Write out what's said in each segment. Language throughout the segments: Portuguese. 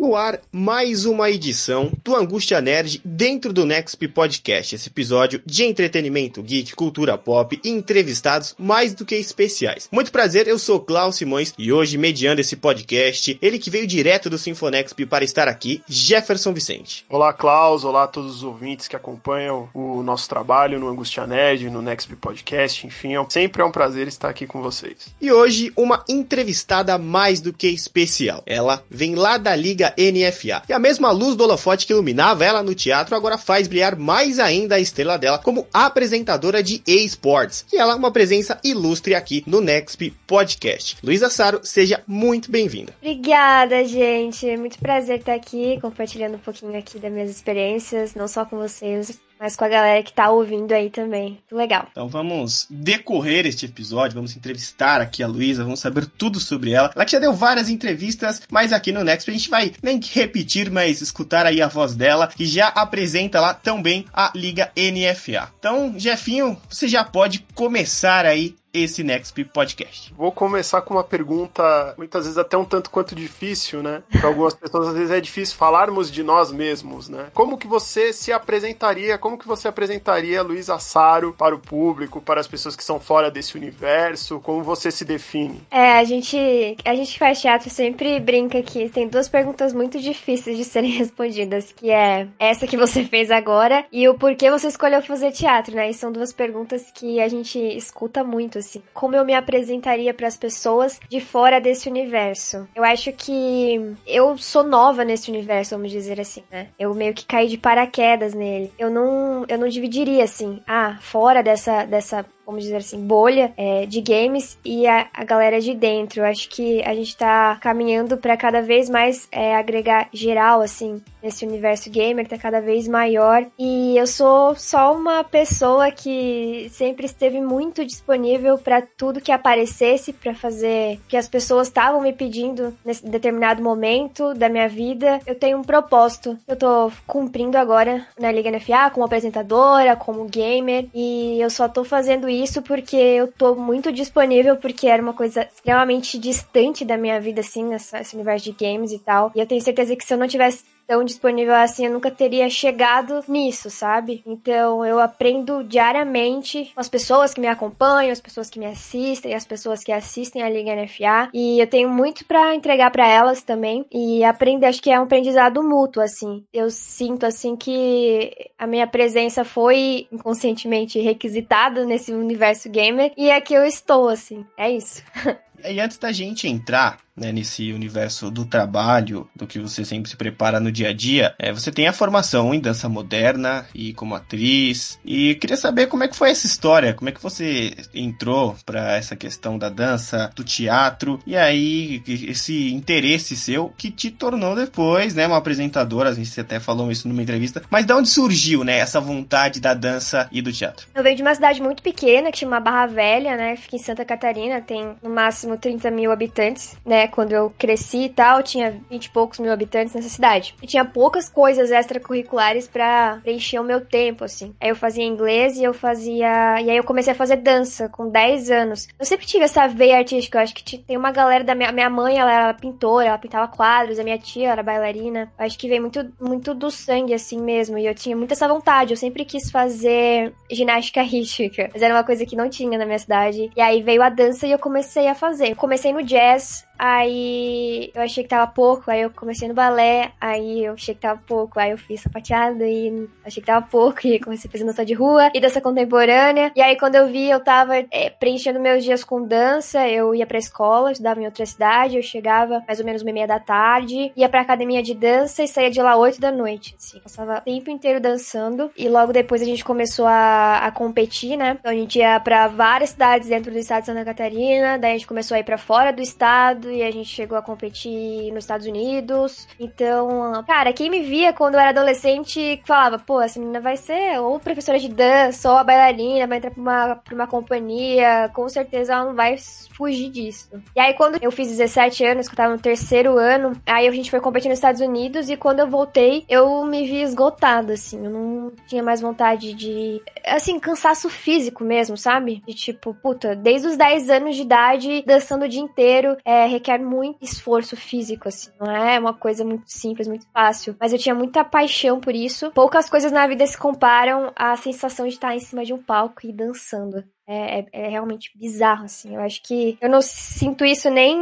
No ar, mais uma edição do Angústia Nerd dentro do Nexp Podcast. Esse episódio de entretenimento, geek, cultura pop e entrevistados mais do que especiais. Muito prazer, eu sou Klaus Simões e hoje, mediando esse podcast, ele que veio direto do Sinfonexp para estar aqui, Jefferson Vicente. Olá, Klaus. Olá a todos os ouvintes que acompanham o nosso trabalho no Angústia Nerd, no Nexp Podcast. Enfim, é sempre é um prazer estar aqui com vocês. E hoje, uma entrevistada mais do que especial. Ela vem lá da Liga NFA. E a mesma luz do holofote que iluminava ela no teatro agora faz brilhar mais ainda a estrela dela como apresentadora de eSports. E ela é uma presença ilustre aqui no Nexp Podcast. Luísa Saro, seja muito bem-vinda. Obrigada, gente. É muito prazer estar aqui compartilhando um pouquinho aqui das minhas experiências, não só com vocês, mas com a galera que tá ouvindo aí também. Legal. Então vamos decorrer este episódio, vamos entrevistar aqui a Luísa, vamos saber tudo sobre ela. Ela que já deu várias entrevistas, mas aqui no Next a gente vai nem repetir, mas escutar aí a voz dela, que já apresenta lá também a Liga NFA. Então, Jefinho, você já pode começar aí esse Next Podcast. Vou começar com uma pergunta, muitas vezes até um tanto quanto difícil, né? Para algumas pessoas às vezes é difícil falarmos de nós mesmos, né? Como que você se apresentaria, como que você apresentaria Luiz Assaro para o público, para as pessoas que são fora desse universo? Como você se define? É, a gente, a gente que faz teatro sempre brinca que tem duas perguntas muito difíceis de serem respondidas, que é essa que você fez agora e o porquê você escolheu fazer teatro, né? E são duas perguntas que a gente escuta muito assim. Como eu me apresentaria para as pessoas de fora desse universo? Eu acho que eu sou nova nesse universo, vamos dizer assim, né? Eu meio que caí de paraquedas nele. Eu não, eu não dividiria assim, ah, fora dessa dessa vamos dizer assim, bolha é, de games e a, a, galera de dentro. Eu acho que a gente tá caminhando para cada vez mais é, agregar geral, assim, nesse universo gamer, tá cada vez maior. E eu sou só uma pessoa que sempre esteve muito disponível para tudo que aparecesse, para fazer que as pessoas estavam me pedindo nesse determinado momento da minha vida. Eu tenho um propósito. Eu tô cumprindo agora na Liga NFA como apresentadora, como gamer, e eu só tô fazendo isso isso porque eu tô muito disponível, porque era uma coisa extremamente distante da minha vida, assim, esse universo de games e tal. E eu tenho certeza que se eu não tivesse tão disponível assim, eu nunca teria chegado nisso, sabe? Então eu aprendo diariamente com as pessoas que me acompanham, as pessoas que me assistem, as pessoas que assistem a Liga NFA. E eu tenho muito para entregar para elas também. E aprender, acho que é um aprendizado mútuo, assim. Eu sinto, assim, que a minha presença foi inconscientemente requisitada nesse universo gamer. E é que eu estou, assim. É isso. E antes da gente entrar né, nesse universo do trabalho, do que você sempre se prepara no dia a dia, é, você tem a formação em dança moderna e como atriz. E queria saber como é que foi essa história, como é que você entrou para essa questão da dança, do teatro, e aí esse interesse seu que te tornou depois, né, uma apresentadora, a gente até falou isso numa entrevista, mas de onde surgiu, né, essa vontade da dança e do teatro? Eu venho de uma cidade muito pequena, que chama Barra Velha, né, fica em Santa Catarina, tem no máximo 30 mil habitantes, né, quando eu cresci e tal, tinha 20 e poucos mil habitantes nessa cidade. E tinha poucas coisas extracurriculares para preencher o meu tempo, assim. Aí eu fazia inglês e eu fazia. E aí eu comecei a fazer dança com 10 anos. Eu sempre tive essa veia artística. Eu acho que tem uma galera da minha, minha mãe, ela era pintora, ela pintava quadros, a minha tia era bailarina. Eu acho que veio muito, muito do sangue, assim mesmo. E eu tinha muito essa vontade. Eu sempre quis fazer ginástica rítmica. Mas era uma coisa que não tinha na minha cidade. E aí veio a dança e eu comecei a fazer. Eu comecei no jazz, Aí eu achei que tava pouco, aí eu comecei no balé, aí eu achei que tava pouco, aí eu fiz sapateado e achei que tava pouco, e comecei a fazer dança de rua e dança contemporânea. E aí quando eu vi, eu tava é, preenchendo meus dias com dança, eu ia pra escola, estudava em outra cidade, eu chegava mais ou menos uma e meia da tarde, ia pra academia de dança e saía de lá oito da noite, assim. Passava o tempo inteiro dançando e logo depois a gente começou a, a competir, né? Então a gente ia pra várias cidades dentro do estado de Santa Catarina, daí a gente começou a ir pra fora do estado, e a gente chegou a competir nos Estados Unidos. Então, cara, quem me via quando eu era adolescente falava, pô, essa menina vai ser ou professora de dança, ou bailarina, vai entrar pra uma, pra uma companhia, com certeza ela não vai fugir disso. E aí, quando eu fiz 17 anos, que eu tava no terceiro ano, aí a gente foi competir nos Estados Unidos e quando eu voltei, eu me vi esgotada, assim. Eu não tinha mais vontade de. Assim, cansaço físico mesmo, sabe? De tipo, puta, desde os 10 anos de idade, dançando o dia inteiro, é, requer muito esforço físico, assim. Não é uma coisa muito simples, muito fácil. Mas eu tinha muita paixão por isso. Poucas coisas na vida se comparam à sensação de estar em cima de um palco e dançando. É, é, é, realmente bizarro, assim. Eu acho que eu não sinto isso nem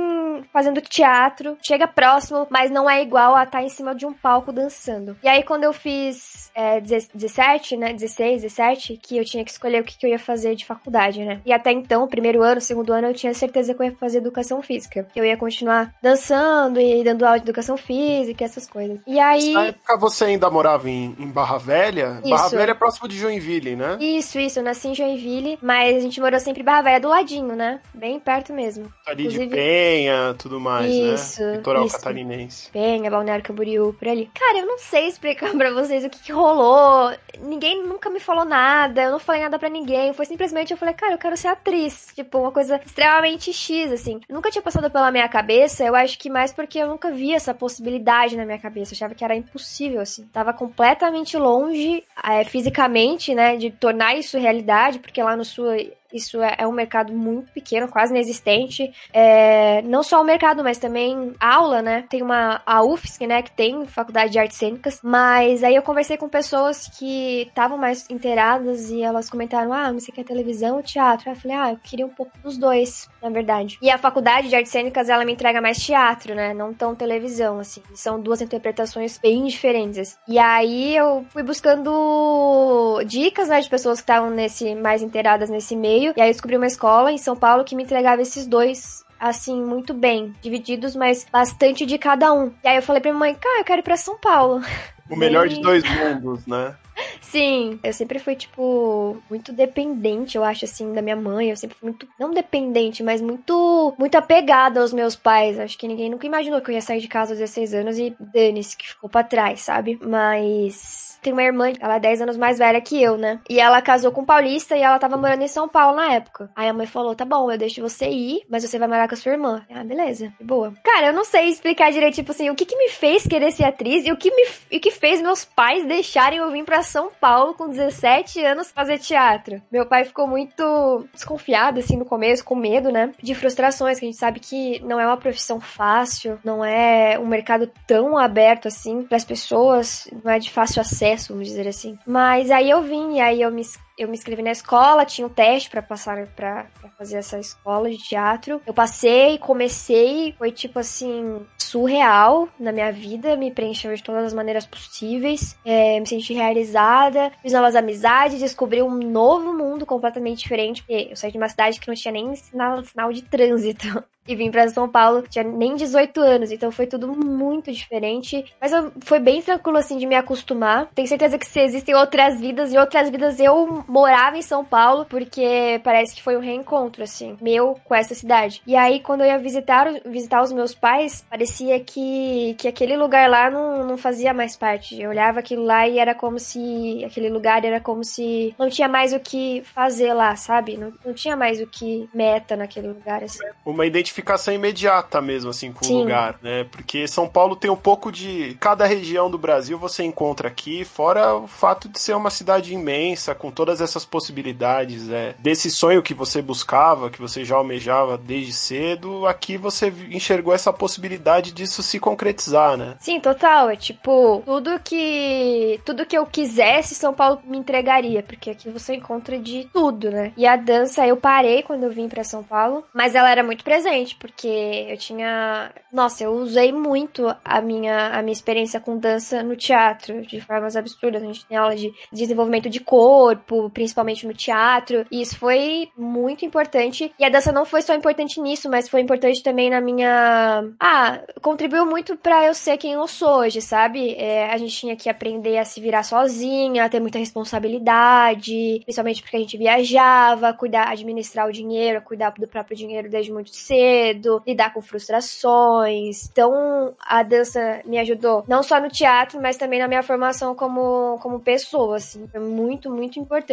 fazendo teatro. Chega próximo, mas não é igual a estar em cima de um palco dançando. E aí, quando eu fiz é, 17, né? 16, 17, que eu tinha que escolher o que, que eu ia fazer de faculdade, né? E até então, primeiro ano, segundo ano, eu tinha certeza que eu ia fazer educação física. Que eu ia continuar dançando e dando aula de educação física, essas coisas. E aí. Na época você ainda morava em, em Barra Velha? Isso. Barra Velha é próximo de Joinville, né? Isso, isso. Eu nasci em Joinville, mas a gente morou sempre em Barra Velha, do ladinho, né? Bem perto mesmo. Ali Inclusive- de Penha, tudo mais, Isso, né? Litoral isso. catarinense. Penha, Balneário Camboriú, por ali. Cara, eu não sei explicar pra vocês o que, que rolou. Ninguém nunca me falou nada, eu não falei nada pra ninguém. Foi simplesmente eu falei, cara, eu quero ser atriz. Tipo, uma coisa extremamente X, assim. Nunca tinha passado pela minha cabeça, eu acho que mais porque eu nunca vi essa possibilidade na minha cabeça. Eu achava que era impossível, assim. Tava completamente longe, é, fisicamente, né, de tornar isso realidade, porque lá no sul isso é, é um mercado muito pequeno, quase inexistente. É, não só o mercado, mas também aula, né? Tem uma a UFSC, né, que tem faculdade de artes cênicas, mas aí eu conversei com pessoas que estavam mais inteiradas e elas comentaram: "Ah, mas você quer televisão ou teatro?" Aí eu falei: "Ah, eu queria um pouco dos dois, na verdade". E a faculdade de artes cênicas, ela me entrega mais teatro, né? Não tão televisão assim. São duas interpretações bem diferentes. E aí eu fui buscando dicas, né, de pessoas que estavam nesse mais inteiradas nesse meio. E aí eu descobri uma escola em São Paulo que me entregava esses dois assim, muito bem, divididos, mas bastante de cada um. E aí eu falei pra minha mãe, cara, eu quero ir pra São Paulo. O melhor Bem- de dois mundos, né? Sim, eu sempre fui, tipo, muito dependente, eu acho, assim, da minha mãe. Eu sempre fui muito, não dependente, mas muito, muito apegada aos meus pais. Acho que ninguém nunca imaginou que eu ia sair de casa aos 16 anos e dane-se, que ficou pra trás, sabe? Mas. Tem uma irmã, ela é 10 anos mais velha que eu, né? E ela casou com um paulista e ela tava morando em São Paulo na época. Aí a mãe falou: tá bom, eu deixo você ir, mas você vai morar com a sua irmã. Ah, beleza, boa. Cara, eu não sei explicar direito, tipo assim, o que que me fez querer ser atriz e o que me o que fez meus pais deixarem eu vir pra São Paulo com 17 anos fazer teatro. Meu pai ficou muito desconfiado, assim, no começo, com medo, né? De frustrações, que a gente sabe que não é uma profissão fácil, não é um mercado tão aberto, assim, pras pessoas, não é de fácil acesso, vamos dizer assim. Mas aí eu vim, e aí eu me eu me inscrevi na escola, tinha um teste pra passar pra fazer essa escola de teatro. Eu passei, comecei, foi tipo assim, surreal na minha vida, me preencheu de todas as maneiras possíveis, é, me senti realizada, fiz novas amizades, descobri um novo mundo completamente diferente, porque eu saí de uma cidade que não tinha nem sinal, sinal de trânsito. E vim pra São Paulo, tinha nem 18 anos, então foi tudo muito diferente. Mas eu, foi bem tranquilo, assim, de me acostumar. Tenho certeza que se existem outras vidas, e outras vidas eu morava em São Paulo, porque parece que foi um reencontro, assim, meu com essa cidade. E aí, quando eu ia visitar, visitar os meus pais, parecia que, que aquele lugar lá não, não fazia mais parte. Eu olhava aquilo lá e era como se. aquele lugar era como se não tinha mais o que fazer lá, sabe? Não, não tinha mais o que meta naquele lugar, assim. Uma identificação imediata mesmo, assim, com Sim. o lugar, né? Porque São Paulo tem um pouco de. Cada região do Brasil você encontra aqui, fora o fato de ser uma cidade imensa, com todas essas possibilidades, é, desse sonho que você buscava, que você já almejava desde cedo, aqui você enxergou essa possibilidade disso se concretizar, né? Sim, total. É tipo, tudo que. Tudo que eu quisesse, São Paulo me entregaria. Porque aqui você encontra de tudo, né? E a dança, eu parei quando eu vim pra São Paulo. Mas ela era muito presente, porque eu tinha. Nossa, eu usei muito a minha, a minha experiência com dança no teatro, de formas absurdas. A gente tem aula de desenvolvimento de corpo, principalmente no teatro, e isso foi muito importante. E a dança não foi só importante nisso, mas foi importante também na minha. Ah, contribuiu muito para eu ser quem eu sou hoje, sabe? É, a gente tinha que aprender a se virar sozinha, a ter muita responsabilidade, principalmente porque a gente viajava, cuidar, administrar o dinheiro, cuidar do próprio dinheiro desde muito cedo, lidar com frustrações. Então, a dança me ajudou não só no teatro, mas também na minha formação como, como pessoa, assim. Foi muito, muito importante.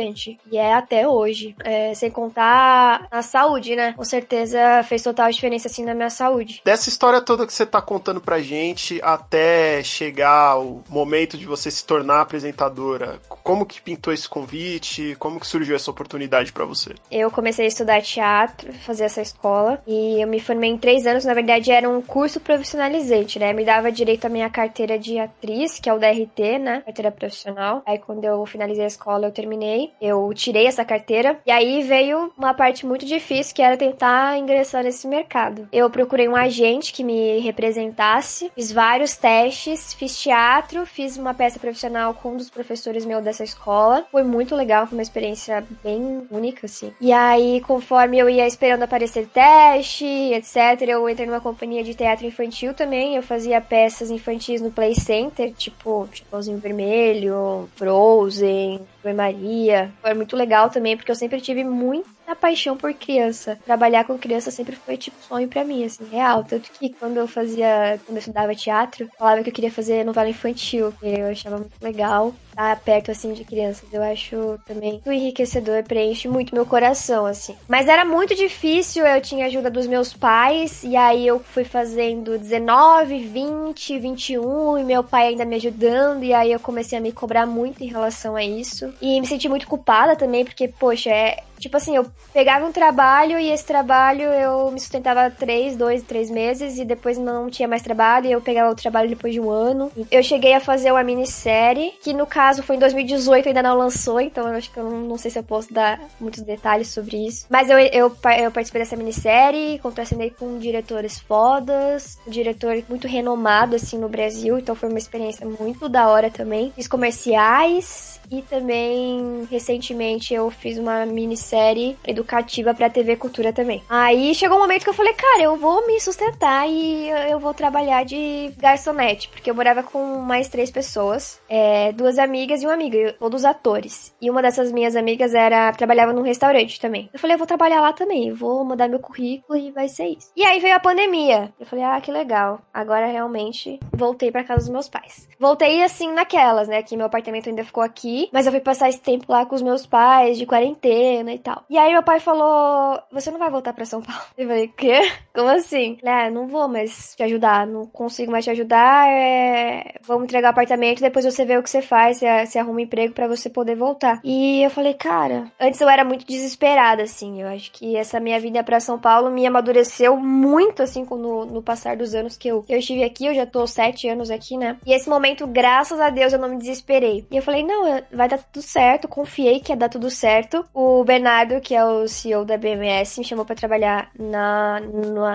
E é até hoje. É, sem contar a saúde, né? Com certeza fez total diferença, assim, na minha saúde. Dessa história toda que você tá contando pra gente, até chegar o momento de você se tornar apresentadora, como que pintou esse convite? Como que surgiu essa oportunidade para você? Eu comecei a estudar teatro, fazer essa escola, e eu me formei em três anos. Na verdade, era um curso profissionalizante, né? Me dava direito à minha carteira de atriz, que é o DRT, né? Carteira profissional. Aí, quando eu finalizei a escola, eu terminei. Eu tirei essa carteira. E aí veio uma parte muito difícil, que era tentar ingressar nesse mercado. Eu procurei um agente que me representasse, fiz vários testes, fiz teatro, fiz uma peça profissional com um dos professores meu dessa escola. Foi muito legal, foi uma experiência bem única, assim. E aí, conforme eu ia esperando aparecer teste, etc., eu entrei numa companhia de teatro infantil também. Eu fazia peças infantis no Play Center, tipo Chapeuzinho Vermelho, Frozen, Oi Maria. Foi muito legal também, porque eu sempre tive muita paixão por criança. Trabalhar com criança sempre foi tipo sonho para mim, assim, real. Tanto que quando eu fazia, quando eu estudava teatro, falava que eu queria fazer novela infantil, que eu achava muito legal estar perto assim de crianças. Eu acho também muito enriquecedor, preenche muito meu coração, assim. Mas era muito difícil, eu tinha ajuda dos meus pais, e aí eu fui fazendo 19, 20, 21, e meu pai ainda me ajudando, e aí eu comecei a me cobrar muito em relação a isso. E me senti muito culpada também, porque, poxa, é, Tipo assim, eu pegava um trabalho e esse trabalho eu me sustentava três, dois, três meses e depois não tinha mais trabalho e eu pegava o trabalho depois de um ano. Eu cheguei a fazer uma minissérie, que no caso foi em 2018, ainda não lançou, então eu acho que eu não, não sei se eu posso dar muitos detalhes sobre isso. Mas eu, eu, eu participei dessa minissérie, contracenei com diretores fodas, um diretor muito renomado assim no Brasil, então foi uma experiência muito da hora também. Fiz comerciais e também recentemente eu fiz uma minissérie série educativa pra TV Cultura também. Aí chegou um momento que eu falei, cara, eu vou me sustentar e eu vou trabalhar de garçonete, porque eu morava com mais três pessoas, é, duas amigas e um amigo, todos atores. E uma dessas minhas amigas era trabalhava num restaurante também. Eu falei, eu vou trabalhar lá também, vou mudar meu currículo e vai ser isso. E aí veio a pandemia. Eu falei, ah, que legal. Agora realmente voltei para casa dos meus pais. Voltei assim naquelas, né, que meu apartamento ainda ficou aqui, mas eu fui passar esse tempo lá com os meus pais de quarentena e tal. E aí meu pai falou: Você não vai voltar pra São Paulo? Eu falei: Quê? Como assim? É, não vou mais te ajudar, não consigo mais te ajudar. É... Vamos entregar apartamento, depois você vê o que você faz, você, você arruma um emprego para você poder voltar. E eu falei: Cara, antes eu era muito desesperada, assim. Eu acho que essa minha vinda para São Paulo me amadureceu muito, assim, no, no passar dos anos que eu, que eu estive aqui. Eu já tô sete anos aqui, né? E esse momento, graças a Deus, eu não me desesperei. E eu falei: Não, vai dar tudo certo. Confiei que ia dar tudo certo. O Bernardo Bernardo, que é o CEO da BMS, me chamou para trabalhar na,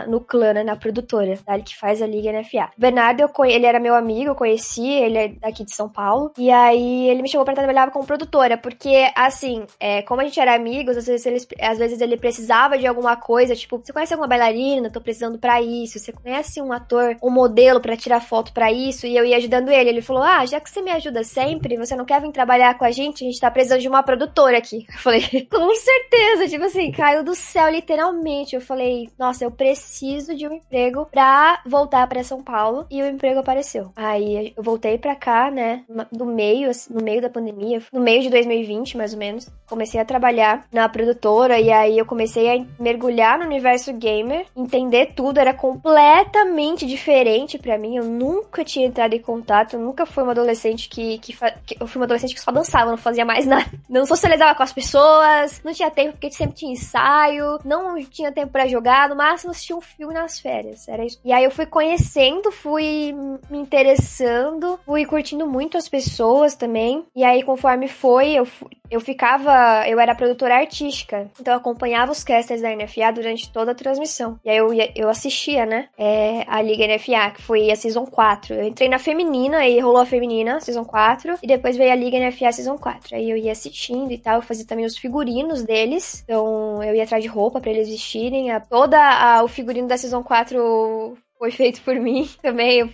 no, clã, né, na produtora, tá? Ele que faz a Liga NFA. Bernardo, eu, ele era meu amigo, eu conheci, ele é daqui de São Paulo. E aí ele me chamou para trabalhar como produtora, porque, assim, é, como a gente era amigos, às vezes, ele, às vezes ele precisava de alguma coisa, tipo, você conhece alguma bailarina? Tô precisando para isso. Você conhece um ator, um modelo para tirar foto para isso? E eu ia ajudando ele. Ele falou: Ah, já que você me ajuda sempre, você não quer vir trabalhar com a gente? A gente tá precisando de uma produtora aqui. Eu falei, com certeza tipo assim, caiu do céu literalmente. Eu falei, nossa, eu preciso de um emprego pra voltar pra São Paulo. E o emprego apareceu. Aí eu voltei pra cá, né, no meio, assim, no meio da pandemia, no meio de 2020, mais ou menos. Comecei a trabalhar na produtora e aí eu comecei a mergulhar no universo gamer, entender tudo, era completamente diferente para mim. Eu nunca tinha entrado em contato, eu nunca fui uma adolescente que, que, que, eu fui uma adolescente que só dançava, não fazia mais nada. Não socializava com as pessoas, não não tinha tempo porque sempre tinha ensaio, não tinha tempo para jogar, no máximo assistia um filme nas férias, era isso. E aí eu fui conhecendo, fui me interessando, fui curtindo muito as pessoas também. E aí conforme foi, eu eu ficava, eu era produtora artística, então eu acompanhava os casters da NFA durante toda a transmissão. E aí eu, eu assistia, né, é, a Liga NFA, que foi a Season 4. Eu entrei na feminina, aí rolou a feminina, Season 4, e depois veio a Liga NFA Season 4. Aí eu ia assistindo e tal, eu fazia também os figurinos deles, então eu ia atrás de roupa para eles vestirem. A, toda a, o figurino da Season 4 foi feito por mim também. Eu,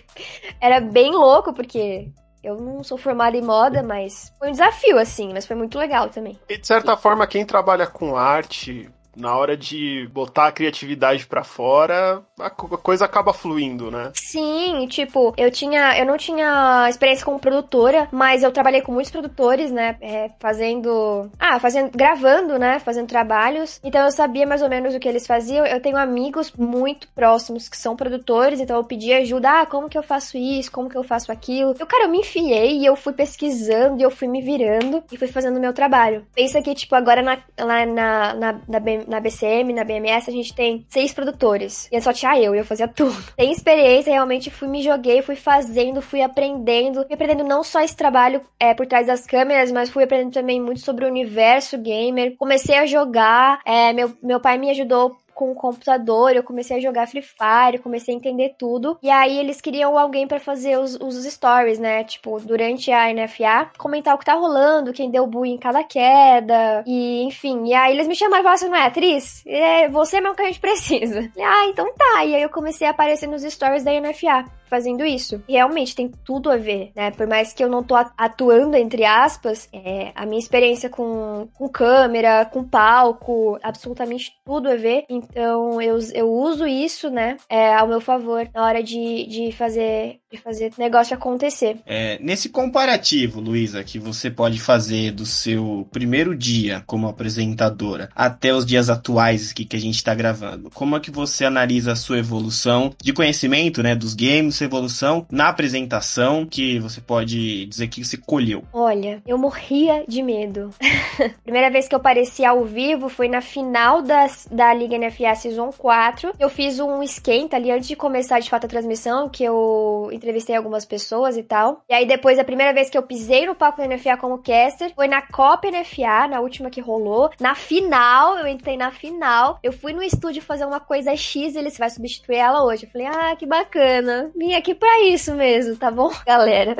era bem louco, porque eu não sou formada em moda, mas foi um desafio, assim, mas foi muito legal também. E de certa forma, quem trabalha com arte na hora de botar a criatividade para fora, a coisa acaba fluindo, né? Sim, tipo, eu tinha, eu não tinha experiência como produtora, mas eu trabalhei com muitos produtores, né, é, fazendo, ah, fazendo, gravando, né, fazendo trabalhos. Então eu sabia mais ou menos o que eles faziam. Eu tenho amigos muito próximos que são produtores, então eu pedi ajuda, ah, como que eu faço isso, como que eu faço aquilo. Eu, cara, eu me enfiei e eu fui pesquisando e eu fui me virando e fui fazendo o meu trabalho. Pensa que, tipo, agora na, lá na, na, na, na BCM, na BMS, a gente tem seis produtores. E só tinha eu, e eu fazia tudo. Tem experiência, realmente fui me joguei, fui fazendo, fui aprendendo. Fui aprendendo não só esse trabalho é, por trás das câmeras, mas fui aprendendo também muito sobre o universo gamer. Comecei a jogar, é, meu, meu pai me ajudou com o computador, eu comecei a jogar Free Fire, comecei a entender tudo. E aí eles queriam alguém para fazer os, os stories, né? Tipo, durante a NFA, comentar o que tá rolando, quem deu bullying em cada queda, e enfim. E aí eles me chamaram e falaram assim: não é atriz? É você mesmo que a gente precisa. E, ah, então tá. E aí eu comecei a aparecer nos stories da NFA fazendo isso. Realmente tem tudo a ver, né? Por mais que eu não tô atuando, entre aspas, é, a minha experiência com, com câmera, com palco, absolutamente tudo a ver. Então eu, eu uso isso, né, é, ao meu favor na hora de, de fazer de fazer negócio acontecer. É, nesse comparativo, Luísa, que você pode fazer do seu primeiro dia como apresentadora até os dias atuais que, que a gente está gravando, como é que você analisa a sua evolução de conhecimento, né, dos games, sua evolução na apresentação que você pode dizer que você colheu? Olha, eu morria de medo. Primeira vez que eu apareci ao vivo foi na final das, da Liga NFA Season 4. Eu fiz um esquenta ali antes de começar de fato a transmissão, que eu entrevistei algumas pessoas e tal. E aí depois, a primeira vez que eu pisei no palco da NFA como caster foi na Copa NFA, na última que rolou. Na final, eu entrei na final. Eu fui no estúdio fazer uma coisa X e ele vai substituir ela hoje. Eu falei, ah, que bacana. Vim aqui pra isso mesmo, tá bom, galera?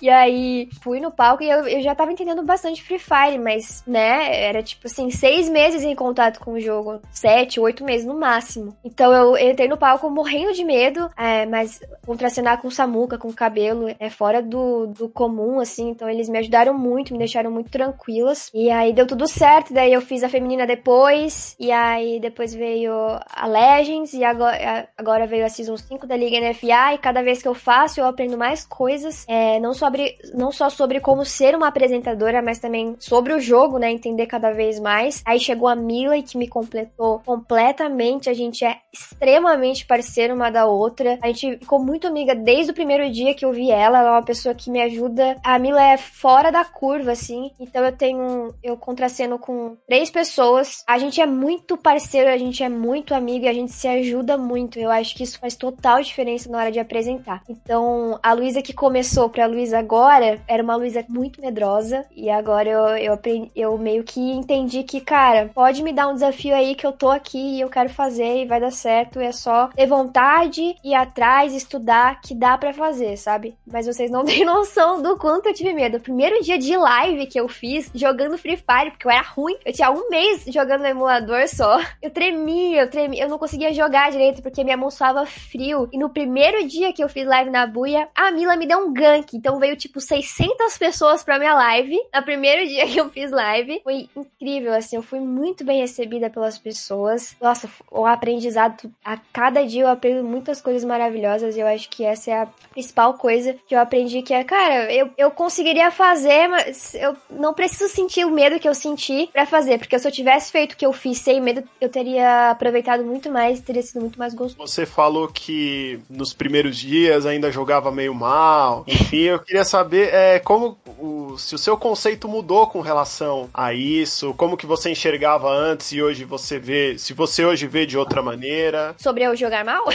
E aí fui no palco e eu, eu já tava entendendo bastante Free Fire, mas, né, era tipo assim, seis meses em contato com o jogo. Sete, oito meses no máximo. Então eu entrei no palco morrendo de medo, é, mas contracenar com Samuca, com o cabelo, é fora do, do comum, assim. Então eles me ajudaram muito, me deixaram muito tranquilas. E aí deu tudo certo, daí eu fiz a feminina depois, e aí depois veio a Legends, e agora, agora veio a Season 5 da Liga NFA, e cada vez que eu faço eu aprendo mais coisas, é, não só sobre não só sobre como ser uma apresentadora, mas também sobre o jogo, né? Entender cada vez mais. Aí chegou a Mila que me completou completamente. A gente é extremamente parceira uma da outra. A gente ficou muito amiga desde o primeiro dia que eu vi ela. Ela é uma pessoa que me ajuda. A Mila é fora da curva, assim. Então eu tenho. Eu contraceno com três pessoas. A gente é muito parceiro, a gente é muito amigo e a gente se ajuda muito. Eu acho que isso faz total diferença na hora de apresentar. Então, a Luísa que começou pra Luísa agora era uma Luísa muito medrosa. E agora eu, eu, aprendi, eu meio que entendi que, cara, pode me dar um desafio aí que eu tô aqui e eu quero fazer e vai dar certo. É só ter vontade, ir atrás, estudar, que dá para fazer, sabe? Mas vocês não têm noção do quanto eu tive medo. O primeiro dia de live que eu fiz jogando Free Fire, porque eu era ruim, eu tinha um mês jogando no emulador só. Eu tremia, eu tremia, eu não conseguia jogar direito porque minha mão suava frio. E no primeiro dia que eu fiz live na buia, a Mila me deu um gank. Então veio tipo 600 pessoas pra minha live. No primeiro dia que eu fiz live. Foi incrível, assim. Eu fui muito bem recebida pelas pessoas. Nossa, o aprendizado. A cada dia eu aprendo muitas coisas maravilhosas. E eu acho que essa é a principal coisa que eu aprendi. Que é, cara, eu, eu conseguiria fazer, mas eu não preciso sentir o medo que eu senti para fazer. Porque se eu tivesse feito o que eu fiz sem medo, eu teria aproveitado muito mais. Teria sido muito mais gostoso. Você falou que nos primeiros dias ainda jogava meio mal. Enfim, eu queria saber é, como o, se o seu conceito mudou com relação a isso, como que você enxergava antes e hoje você vê, se você hoje vê de outra maneira. Sobre eu jogar mal?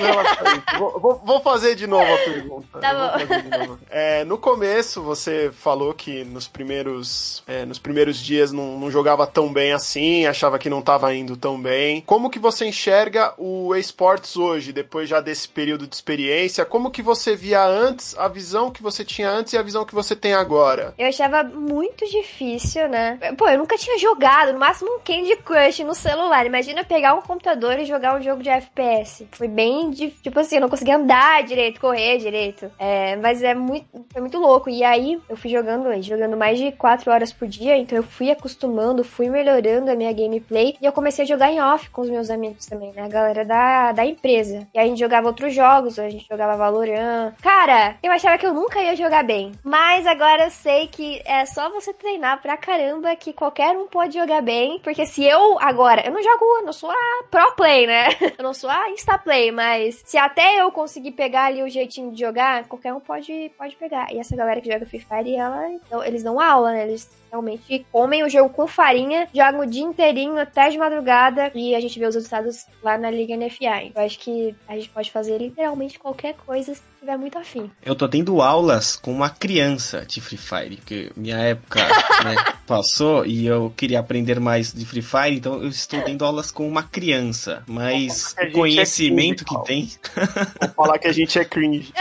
Não, vou, vou, vou, fazer de novo a pergunta. Tá bom. É, no começo você falou que nos primeiros, é, nos primeiros dias não, não jogava tão bem assim, achava que não estava indo tão bem. Como que você enxerga o esportes hoje, depois já desse período de experiência? Como que você via antes, a visão que você tinha antes e a visão que você tem agora? Eu achava muito difícil, né? Pô, eu nunca tinha jogado, no máximo um Candy Crush no celular. Imagina pegar um computador e jogar um jogo de FPS. Foi bem, de, tipo assim, eu não conseguia andar direito, correr direito. É, mas é muito, foi muito louco. E aí, eu fui jogando, jogando mais de 4 horas por dia, então eu fui acostumando, fui melhorando a minha gameplay e eu comecei a jogar em off com os meus amigos também, né? A galera da, da empresa. E a gente jogava outros jogos, a gente jogava Valorant. Cara, eu achava que eu nunca ia jogar bem. Mas agora eu sei que é só você treinar pra caramba que qualquer um pode jogar bem. Porque se eu agora, eu não jogo, eu não sou a pro play, né? Eu não sou a insta play, mas se até eu conseguir pegar ali o jeitinho de jogar, qualquer um pode, pode pegar. E essa galera que joga Free Fire, ela, eles dão aula, né? Eles realmente comem o jogo com farinha, jogam o dia inteirinho até de madrugada e a gente vê os resultados lá na Liga NFA. Eu acho que a gente pode fazer literalmente qualquer coisa se tiver muito afim. Eu tô tendo aulas com uma criança de Free Fire, porque minha época né, passou e eu queria aprender mais de Free Fire, então eu estou tendo aulas com uma criança. Mas o conhecimento é que tem. Vou falar que a gente é cringe.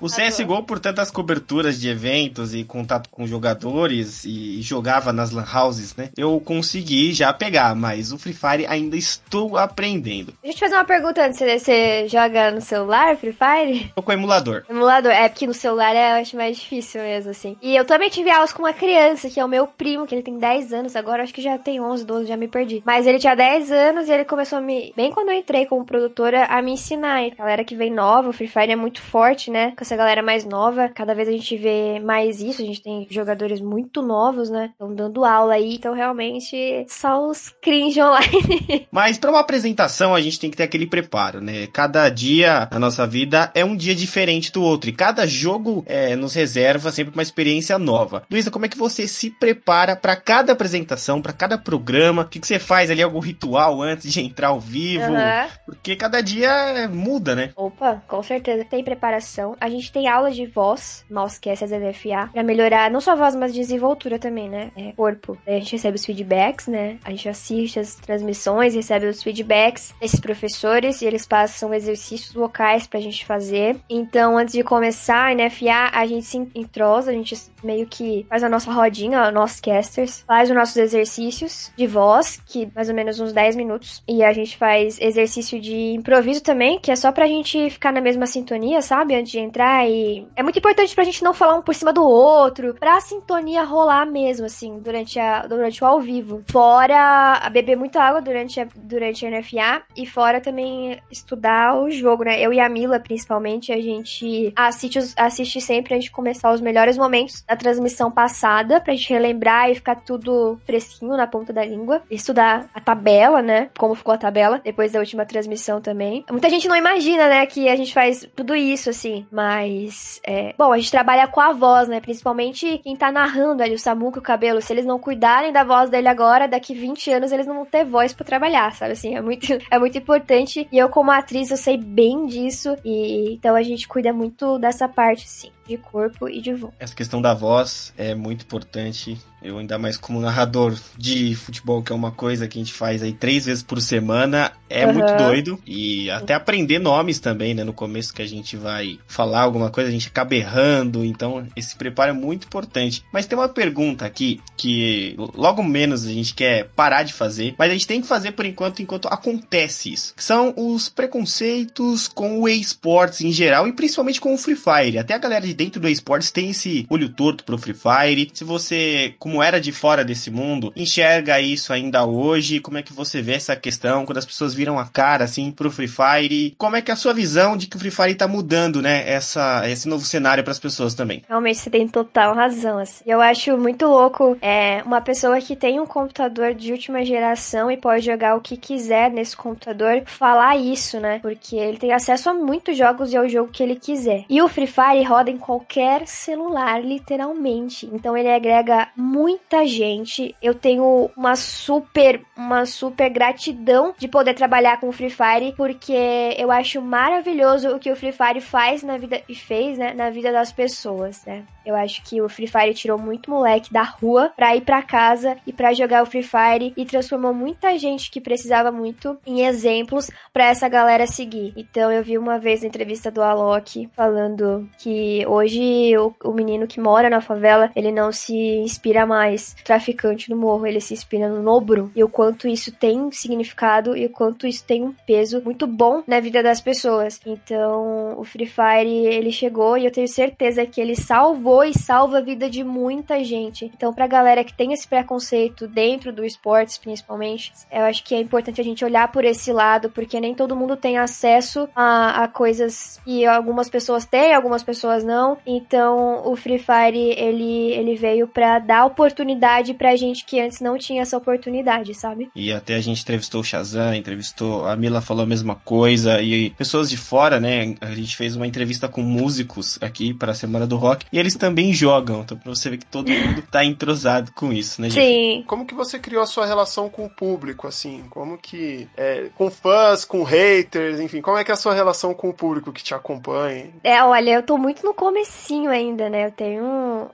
O CSGO, por tantas coberturas de eventos e contato com jogadores e jogava nas lan houses, né? Eu consegui já pegar, mas o Free Fire ainda estou aprendendo. Deixa eu te fazer uma pergunta antes. Você joga no celular Free Fire? Tô com emulador. Emulador, é porque no celular é, eu acho mais difícil mesmo, assim. E eu também tive aulas com uma criança, que é o meu primo, que ele tem 10 anos, agora acho que já tem 11, 12, já me perdi. Mas ele tinha 10 anos e ele começou a me, bem quando eu entrei como produtora, a me ensinar. E a galera que vem nova, o Free Fire é muito forte, né? Com essa galera mais nova, cada vez a gente vê mais isso, a gente tem jogadores muito novos, né? Estão dando aula aí, então realmente só os cringe online. Mas para uma apresentação a gente tem que ter aquele preparo, né? Cada dia na nossa vida é um dia diferente do outro e cada jogo é, nos reserva sempre uma experiência nova. Luísa, como é que você se prepara para cada apresentação, para cada programa? O que, que, você faz ali, algum ritual antes de entrar ao vivo? Uhum. Porque cada dia muda, né? Opa, com certeza. Tem preparação. A gente tem aula de voz, nós que é CZFA, pra melhorar não só a voz, mas desenvoltura também, né? É, corpo. a gente recebe os feedbacks, né? A gente assiste as transmissões, recebe os feedbacks desses professores e eles passam exercícios vocais pra gente fazer. Então, antes de começar a NFA, a gente se entrosa, a gente meio que faz a nossa rodinha, nós casters, faz os nossos exercícios de voz, que mais ou menos uns 10 minutos, e a gente faz exercício de improviso também, que é só pra gente ficar na mesma sintonia, sabe? Antes de entrar e é muito importante pra gente não falar um por cima do outro, pra sintonia rolar mesmo, assim, durante, a, durante o ao vivo. Fora beber muita água durante a, durante a NFA e fora também estudar o jogo, né? Eu e a Mila, principalmente, a gente assiste, assiste sempre a gente começar os melhores momentos da transmissão passada, pra gente relembrar e ficar tudo fresquinho na ponta da língua. Estudar a tabela, né? Como ficou a tabela depois da última transmissão também. Muita gente não imagina, né, que a gente faz tudo isso, assim, mas, é, bom, a gente trabalha com a voz, né? Principalmente quem tá narrando ali, o Samuca o Cabelo. Se eles não cuidarem da voz dele agora, daqui 20 anos eles não vão ter voz para trabalhar, sabe? Assim, é muito, é muito importante. E eu, como atriz, eu sei bem disso. E então a gente cuida muito dessa parte, sim de corpo e de voz. Essa questão da voz é muito importante. Eu ainda mais como narrador de futebol, que é uma coisa que a gente faz aí três vezes por semana, é uhum. muito doido. E até aprender nomes também, né? No começo que a gente vai falar alguma coisa, a gente acaba errando. Então, esse preparo é muito importante. Mas tem uma pergunta aqui que logo menos a gente quer parar de fazer, mas a gente tem que fazer por enquanto, enquanto acontece isso. Que são os preconceitos com o esportes em geral e principalmente com o Free Fire. Até a galera de dentro do esportes tem esse olho torto pro Free Fire. Se você, como era de fora desse mundo, enxerga isso ainda hoje, como é que você vê essa questão quando as pessoas viram a cara assim pro Free Fire? Como é que é a sua visão de que o Free Fire tá mudando, né, essa, esse novo cenário para as pessoas também? Realmente você tem total razão, assim. Eu acho muito louco é uma pessoa que tem um computador de última geração e pode jogar o que quiser nesse computador falar isso, né? Porque ele tem acesso a muitos jogos e ao jogo que ele quiser. E o Free Fire roda em qualquer celular, literalmente. Então ele agrega muita gente. Eu tenho uma super, uma super gratidão de poder trabalhar com o Free Fire, porque eu acho maravilhoso o que o Free Fire faz na vida e fez, né, na vida das pessoas, né? Eu acho que o Free Fire tirou muito moleque da rua pra ir pra casa e pra jogar o Free Fire e transformou muita gente que precisava muito em exemplos para essa galera seguir. Então eu vi uma vez na entrevista do Alok falando que hoje o, o menino que mora na favela, ele não se inspira mais traficante no morro, ele se inspira no Nobro. E o quanto isso tem significado e o quanto isso tem um peso muito bom na vida das pessoas. Então, o Free Fire, ele chegou e eu tenho certeza que ele salvou e salva a vida de muita gente. Então, pra galera que tem esse preconceito dentro do esportes, principalmente, eu acho que é importante a gente olhar por esse lado, porque nem todo mundo tem acesso a, a coisas que algumas pessoas têm, algumas pessoas não. Então, o Free Fire, ele, ele veio para dar oportunidade pra gente que antes não tinha essa oportunidade, sabe? E até a gente entrevistou o Shazam, entrevistou, a Mila falou a mesma coisa, e pessoas de fora, né? A gente fez uma entrevista com músicos aqui para a Semana do Rock, e eles também jogam, então pra você ver que todo mundo tá entrosado com isso, né, gente? Sim. Como que você criou a sua relação com o público, assim? Como que, é, com fãs, com haters, enfim, como é que é a sua relação com o público que te acompanha? É, olha, eu tô muito no comecinho ainda, né? Eu tenho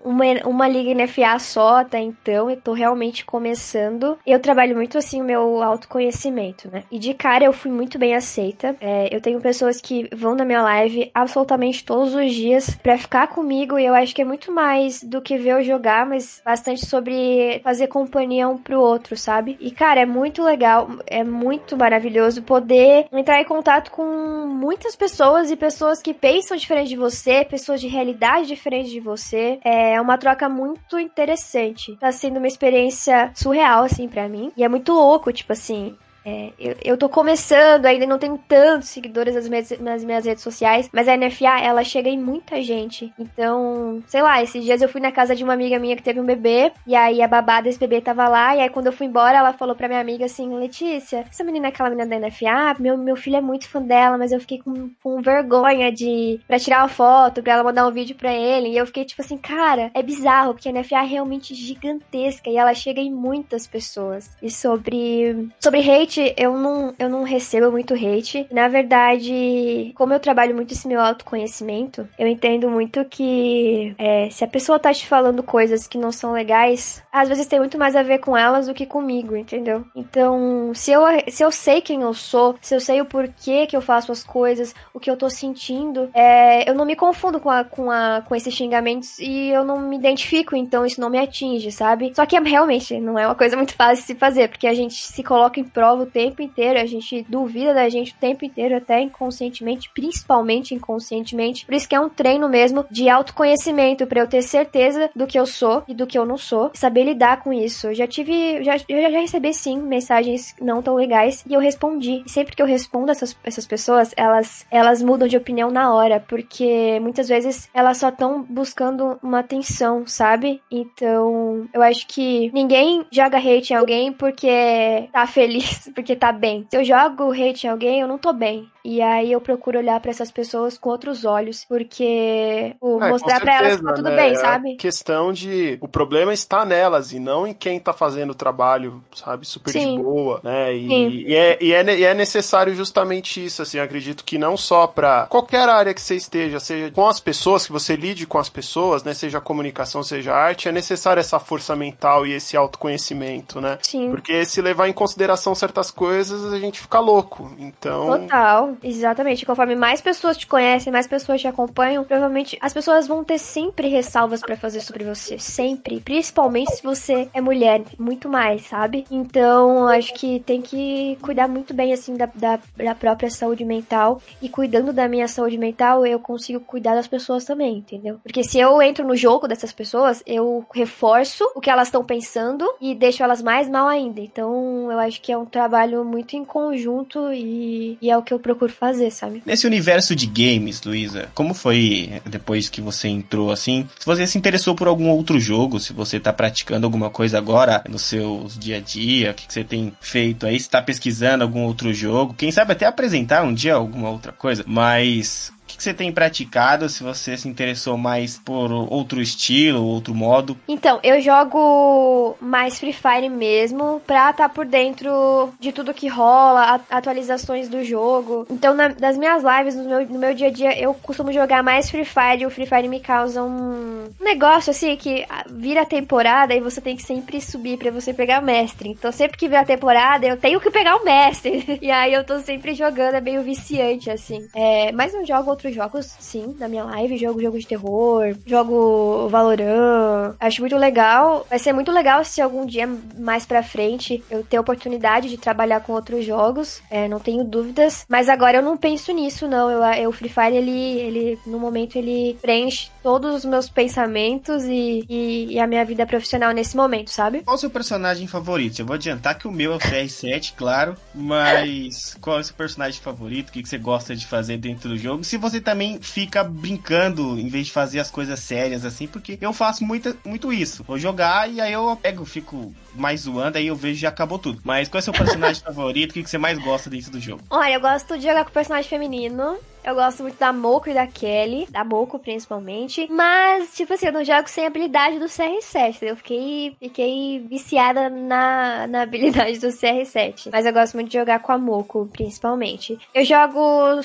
uma, uma liga NFA só, tá? Então, eu tô realmente começando. Eu trabalho muito, assim, o meu autoconhecimento, né? E de cara eu fui muito bem aceita. É, eu tenho pessoas que vão na minha live absolutamente todos os dias pra ficar comigo e eu acho que é muito mais do que ver eu jogar, mas bastante sobre fazer companhia um pro outro, sabe? E, cara, é muito legal, é muito maravilhoso poder entrar em contato com muitas pessoas e pessoas que pensam diferente de você, pessoas de realidade diferente de você. É uma troca muito interessante. Tá sendo uma experiência surreal, assim, para mim. E é muito louco, tipo assim, é, eu, eu tô começando, ainda não tenho tantos seguidores nas minhas, nas minhas redes sociais, mas a NFA, ela chega em muita gente. Então, sei lá, esses dias eu fui na casa de uma amiga minha que teve um bebê, e aí a babá desse bebê tava lá, e aí quando eu fui embora, ela falou pra minha amiga assim, Letícia, essa menina é aquela menina da NFA? Meu, meu filho é muito fã dela, mas eu fiquei com, com vergonha de, pra tirar uma foto, pra ela mandar um vídeo pra ele, e eu fiquei tipo assim, cara, é bizarro, porque a NFA é realmente gigantesca, e ela chega em muitas pessoas. E sobre, sobre hate, hate, eu não, eu não recebo muito hate. Na verdade, como eu trabalho muito esse meu autoconhecimento, eu entendo muito que é, se a pessoa tá te falando coisas que não são legais, às vezes tem muito mais a ver com elas do que comigo, entendeu? Então, se eu, se eu sei quem eu sou, se eu sei o porquê que eu faço as coisas, o que eu tô sentindo, é, eu não me confundo com, a, com, a, com esses xingamentos e eu não me identifico, então isso não me atinge, sabe? Só que realmente não é uma coisa muito fácil de se fazer, porque a gente se coloca em prova o tempo inteiro, a gente duvida da gente o tempo inteiro, até inconscientemente, principalmente inconscientemente. Por isso que é um treino mesmo de autoconhecimento, para eu ter certeza do que eu sou e do que eu não sou, saber lidar com isso. Eu já tive, já, eu já recebi sim mensagens não tão legais e eu respondi. E sempre que eu respondo essas, essas pessoas, elas, elas mudam de opinião na hora, porque muitas vezes elas só estão buscando uma atenção, sabe? Então, eu acho que ninguém joga hate em alguém porque tá feliz, porque tá bem. Se eu jogo hate em alguém, eu não tô bem. E aí eu procuro olhar para essas pessoas com outros olhos, porque o é, mostrar para elas que tá tudo né? bem, é sabe? questão de o problema está nelas e não em quem tá fazendo o trabalho, sabe, super Sim. de boa, né? E, e, é, e, é, e é necessário justamente isso, assim, eu acredito que não só para qualquer área que você esteja, seja com as pessoas, que você lide com as pessoas, né, seja comunicação, seja arte, é necessário essa força mental e esse autoconhecimento, né? Sim. Porque se levar em consideração certas coisas, a gente fica louco. Então, Total exatamente. Conforme mais pessoas te conhecem, mais pessoas te acompanham, provavelmente as pessoas vão ter sempre ressalvas para fazer sobre você. Sempre. Principalmente se você é mulher. Muito mais, sabe? Então, acho que tem que cuidar muito bem, assim, da, da, da própria saúde mental. E cuidando da minha saúde mental, eu consigo cuidar das pessoas também, entendeu? Porque se eu entro no jogo dessas pessoas, eu reforço o que elas estão pensando e deixo elas mais mal ainda. Então, eu acho que é um trabalho muito em conjunto e, e é o que eu procuro por fazer, sabe? Nesse universo de games, Luísa, como foi depois que você entrou assim? Se você se interessou por algum outro jogo, se você tá praticando alguma coisa agora no seu dia a dia, o que, que você tem feito aí, se tá pesquisando algum outro jogo, quem sabe até apresentar um dia alguma outra coisa, mas o que, você tem praticado, se você se interessou mais por outro estilo, outro modo. Então, eu jogo mais Free Fire mesmo, pra estar tá por dentro de tudo que rola, atualizações do jogo. Então, na, das minhas lives, no meu, no meu dia a dia, eu costumo jogar mais Free Fire o Free Fire me causa um negócio assim que vira temporada e você tem que sempre subir para você pegar o mestre. Então, sempre que vira temporada, eu tenho que pegar o mestre. e aí eu tô sempre jogando, é meio viciante, assim. É, mas eu jogo outros jogos, sim, na minha live. Jogo jogo de terror, jogo Valorant. Acho muito legal. Vai ser muito legal se algum dia mais pra frente eu ter oportunidade de trabalhar com outros jogos. É, não tenho dúvidas. Mas agora eu não penso nisso, não. Eu, o Free Fire, ele, ele, no momento, ele preenche todos os meus pensamentos e, e, e, a minha vida profissional nesse momento, sabe? Qual o seu personagem favorito? Eu vou adiantar que o meu é o CR7, claro, mas qual é o seu personagem favorito? O que você gosta de fazer dentro do jogo? Se você também fica brincando em vez de fazer as coisas sérias assim, porque eu faço muito, muito isso. Vou jogar e aí eu pego, fico mais zoando, aí eu vejo e já acabou tudo. Mas qual é o seu personagem favorito? O que você mais gosta dentro do jogo? Olha, eu gosto de jogar com personagem feminino. Eu gosto muito da Moco e da Kelly, da Moco principalmente. Mas, tipo assim, eu não jogo sem habilidade do CR7. Eu fiquei, fiquei viciada na, na habilidade do CR7. Mas eu gosto muito de jogar com a Moco, principalmente. Eu jogo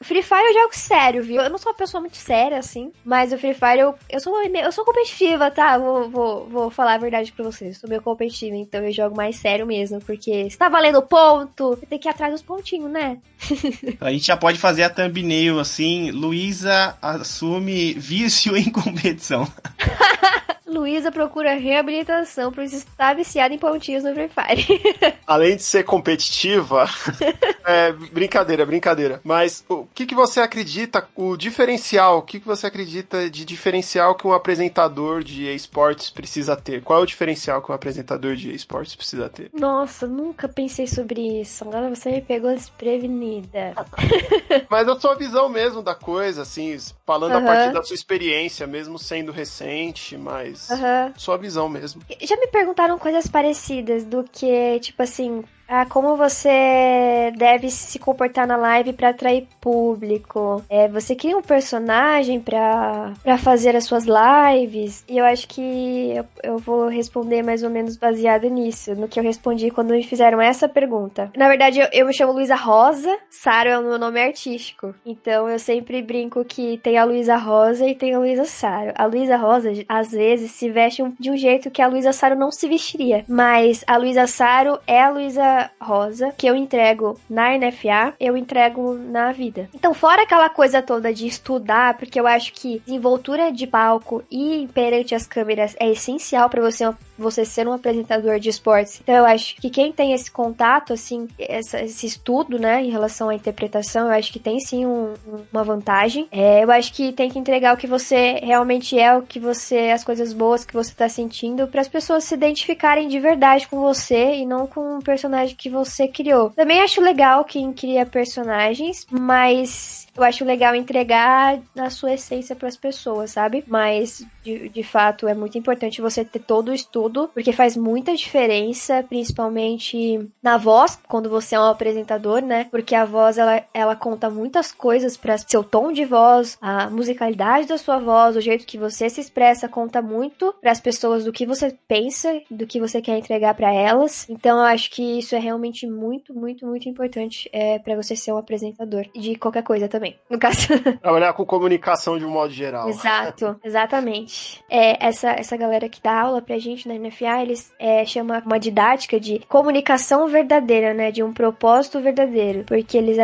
Free Fire eu jogo sério, viu? Eu não sou uma pessoa muito séria, assim. Mas o Free Fire eu, eu, sou, eu sou competitiva, tá? Vou, vou, vou falar a verdade pra vocês. Eu sou meio competitiva, então eu jogo mais sério mesmo. Porque se tá valendo ponto, tem que ir atrás dos pontinhos, né? a gente já pode fazer a thumbnail assim: Luísa assume vício em competição. Luísa procura reabilitação por estar viciada em pontinhos no Free Fire. Além de ser competitiva, é, brincadeira, brincadeira. Mas o que, que você acredita, o diferencial, o que, que você acredita de diferencial que um apresentador de esportes precisa ter? Qual é o diferencial que um apresentador de esportes precisa ter? Nossa, nunca pensei sobre isso. Agora você me pegou desprevenida. Mas a sua visão mesmo da coisa, assim, falando uhum. a partir da sua experiência, mesmo sendo recente, mas Uhum. Sua visão mesmo. Já me perguntaram coisas parecidas do que, tipo assim, ah, como você deve se comportar na live para atrair público. É, você cria um personagem para fazer as suas lives. E eu acho que eu, eu, vou responder mais ou menos baseado nisso, no que eu respondi quando me fizeram essa pergunta. Na verdade, eu, eu me chamo Luísa Rosa, Saro é o meu nome artístico. Então eu sempre brinco que tem a Luísa Rosa e tem a Luísa Saro. A Luísa Rosa, às vezes, se veste de um jeito que a Luísa Saro não se vestiria. Mas a Luísa Saro é a Luísa rosa que eu entrego na NFA, eu entrego na vida. Então, fora aquela coisa toda de estudar, porque eu acho que desenvoltura de palco e perante as câmeras é essencial para você você ser um apresentador de esportes. Então eu acho que quem tem esse contato, assim, essa, esse estudo, né, em relação à interpretação, eu acho que tem sim um, uma vantagem. É, eu acho que tem que entregar o que você realmente é, o que você, as coisas boas que você tá sentindo, para as pessoas se identificarem de verdade com você e não com um personagem que você criou. Também acho legal quem cria personagens, mas eu acho legal entregar a sua essência para as pessoas, sabe? Mas de, de fato é muito importante você ter todo o estudo, porque faz muita diferença, principalmente na voz, quando você é um apresentador, né? Porque a voz ela, ela conta muitas coisas para seu tom de voz, a musicalidade da sua voz, o jeito que você se expressa conta muito para as pessoas do que você pensa, do que você quer entregar para elas. Então eu acho que isso é realmente muito, muito, muito importante é, para você ser um apresentador de qualquer coisa também no caso. Trabalhar com comunicação de um modo geral. Exato, exatamente. É, essa, essa galera que dá aula pra gente na NFA, eles é, chamam uma didática de comunicação verdadeira, né? De um propósito verdadeiro. Porque eles,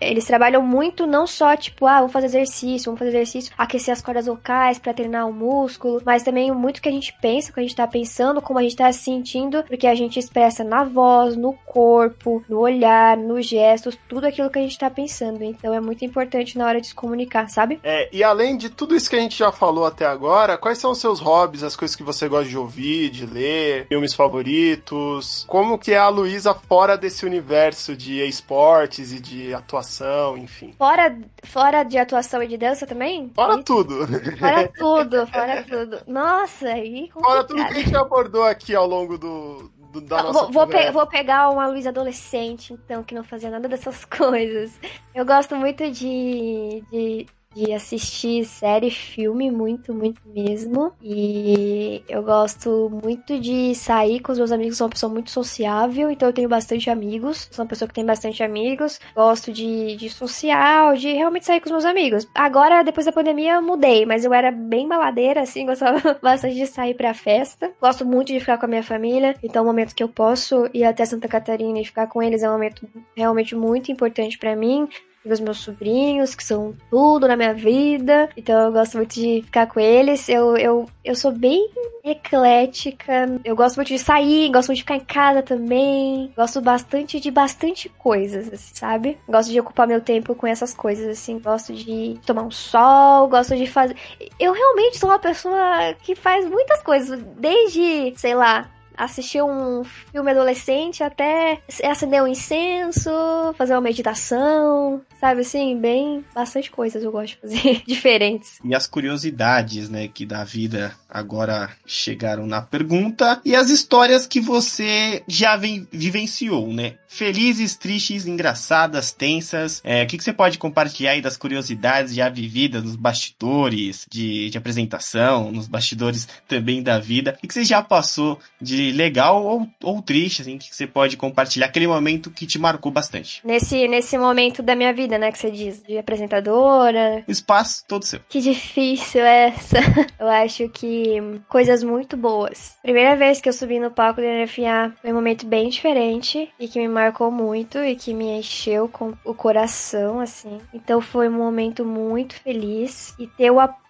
eles trabalham muito não só, tipo, ah, vamos fazer exercício, vamos fazer exercício, aquecer as cordas vocais para treinar o músculo, mas também muito que a gente pensa, o que a gente tá pensando, como a gente tá se sentindo, porque a gente expressa na voz, no corpo, no olhar, nos gestos, tudo aquilo que a gente tá pensando. Então é muito importante importante na hora de se comunicar, sabe? É, e além de tudo isso que a gente já falou até agora, quais são os seus hobbies, as coisas que você gosta de ouvir, de ler, filmes favoritos? Como que é a Luísa fora desse universo de esportes e de atuação, enfim? Fora, fora de atuação e de dança também? Fora tudo. Fora tudo, fora tudo. Nossa, aí Fora tudo que a gente abordou aqui ao longo do, do- da nossa Vou, vou, pe- vou pegar uma Luísa adolescente, então, que não fazia nada dessas coisas. Eu gosto muito de, de, de assistir série, filme, muito, muito mesmo. E eu gosto muito de sair com os meus amigos, sou uma pessoa muito sociável, então eu tenho bastante amigos. Sou uma pessoa que tem bastante amigos. Gosto de, de social, de realmente sair com os meus amigos. Agora, depois da pandemia, eu mudei, mas eu era bem baladeira, assim, gostava bastante de sair pra festa. Gosto muito de ficar com a minha família, então o momento que eu posso ir até Santa Catarina e ficar com eles é um momento realmente muito importante pra mim. Os meus sobrinhos, que são tudo na minha vida, então eu gosto muito de ficar com eles. Eu, eu, eu sou bem eclética, eu gosto muito de sair, gosto muito de ficar em casa também. Gosto bastante de bastante coisas, assim, sabe? Gosto de ocupar meu tempo com essas coisas, assim. Gosto de tomar um sol, gosto de fazer. Eu realmente sou uma pessoa que faz muitas coisas, desde, sei lá, assistir um filme adolescente até acender um incenso, fazer uma meditação, sabe assim, bem bastante coisas eu gosto de fazer diferentes. E as curiosidades, né, que da vida agora chegaram na pergunta. E as histórias que você já vivenciou, né? Felizes, tristes, engraçadas, tensas. É, o que, que você pode compartilhar aí das curiosidades já vividas nos bastidores de, de apresentação, nos bastidores também da vida? O que, que você já passou de legal ou, ou triste, assim, que você pode compartilhar? Aquele momento que te marcou bastante. Nesse, nesse momento da minha vida, né, que você diz, de apresentadora, O espaço todo seu. Que difícil essa. Eu acho que coisas muito boas. Primeira vez que eu subi no palco do NFA foi um momento bem diferente e que me marcou muito e que me encheu com o coração, assim. Então foi um momento muito feliz e ter o apoio